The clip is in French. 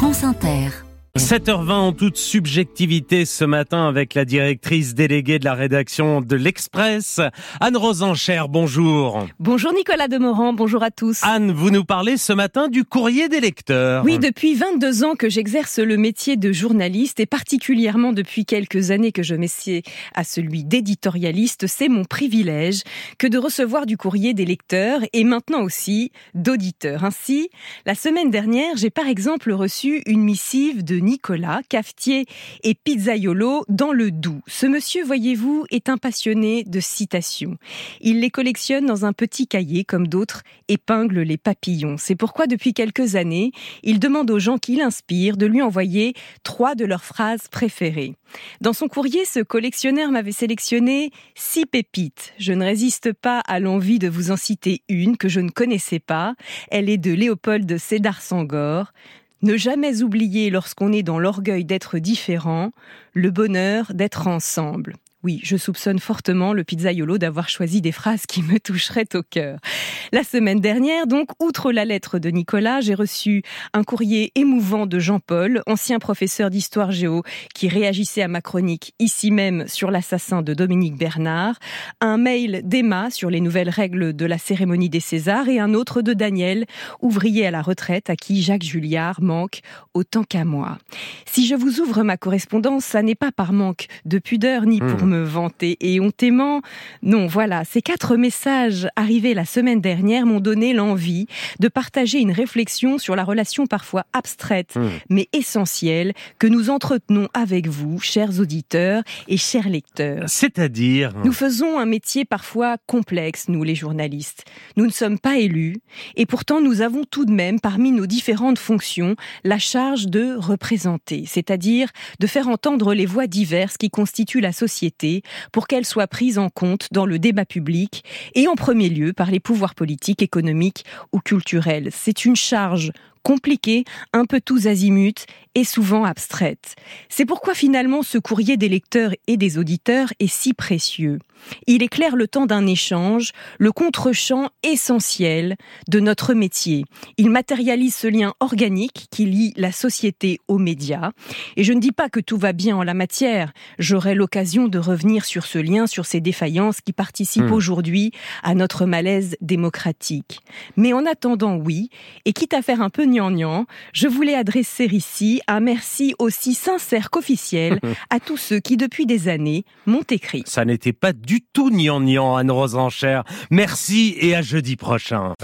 France Inter. 7h20 en toute subjectivité ce matin avec la directrice déléguée de la rédaction de l'Express, Anne Rosencher, bonjour. Bonjour Nicolas Demorand, bonjour à tous. Anne, vous nous parlez ce matin du courrier des lecteurs. Oui, depuis 22 ans que j'exerce le métier de journaliste et particulièrement depuis quelques années que je m'essaie à celui d'éditorialiste, c'est mon privilège que de recevoir du courrier des lecteurs et maintenant aussi d'auditeurs. Ainsi, la semaine dernière, j'ai par exemple reçu une missive de Nicolas, cafetier et pizzaiolo dans le Doubs. Ce monsieur, voyez-vous, est un passionné de citations. Il les collectionne dans un petit cahier comme d'autres épinglent les papillons. C'est pourquoi depuis quelques années, il demande aux gens qui l'inspirent de lui envoyer trois de leurs phrases préférées. Dans son courrier, ce collectionneur m'avait sélectionné six pépites. Je ne résiste pas à l'envie de vous en citer une que je ne connaissais pas. Elle est de Léopold Sédar Sangor. Ne jamais oublier lorsqu'on est dans l'orgueil d'être différent, le bonheur d'être ensemble. Oui, je soupçonne fortement le pizzaiolo d'avoir choisi des phrases qui me toucheraient au cœur. La semaine dernière, donc, outre la lettre de Nicolas, j'ai reçu un courrier émouvant de Jean-Paul, ancien professeur d'histoire géo, qui réagissait à ma chronique ici même sur l'assassin de Dominique Bernard, un mail d'Emma sur les nouvelles règles de la cérémonie des Césars et un autre de Daniel, ouvrier à la retraite à qui Jacques Julliard manque autant qu'à moi. Si je vous ouvre ma correspondance, ça n'est pas par manque de pudeur ni pour me vanter et hontément. Non, voilà, ces quatre messages arrivés la semaine dernière m'ont donné l'envie de partager une réflexion sur la relation parfois abstraite, mais essentielle, que nous entretenons avec vous, chers auditeurs et chers lecteurs. C'est-à-dire Nous faisons un métier parfois complexe, nous les journalistes. Nous ne sommes pas élus, et pourtant nous avons tout de même, parmi nos différentes fonctions, la charge de représenter, c'est-à-dire de faire entendre les voix diverses qui constituent la société pour qu'elle soit prise en compte dans le débat public et en premier lieu par les pouvoirs politiques, économiques ou culturels. C'est une charge compliquée, un peu tous azimuts et souvent abstraite. C'est pourquoi finalement ce courrier des lecteurs et des auditeurs est si précieux. Il éclaire le temps d'un échange, le contre-champ essentiel de notre métier. Il matérialise ce lien organique qui lie la société aux médias. Et je ne dis pas que tout va bien en la matière. J'aurai l'occasion de revenir sur ce lien, sur ces défaillances qui participent Mmh. aujourd'hui à notre malaise démocratique. Mais en attendant, oui, et quitte à faire un peu gnangnan, je voulais adresser ici un merci aussi sincère qu'officiel à tous ceux qui depuis des années m'ont écrit. Ça n'était pas du tout gnangnan, Anne Rosencher. Merci et à jeudi prochain.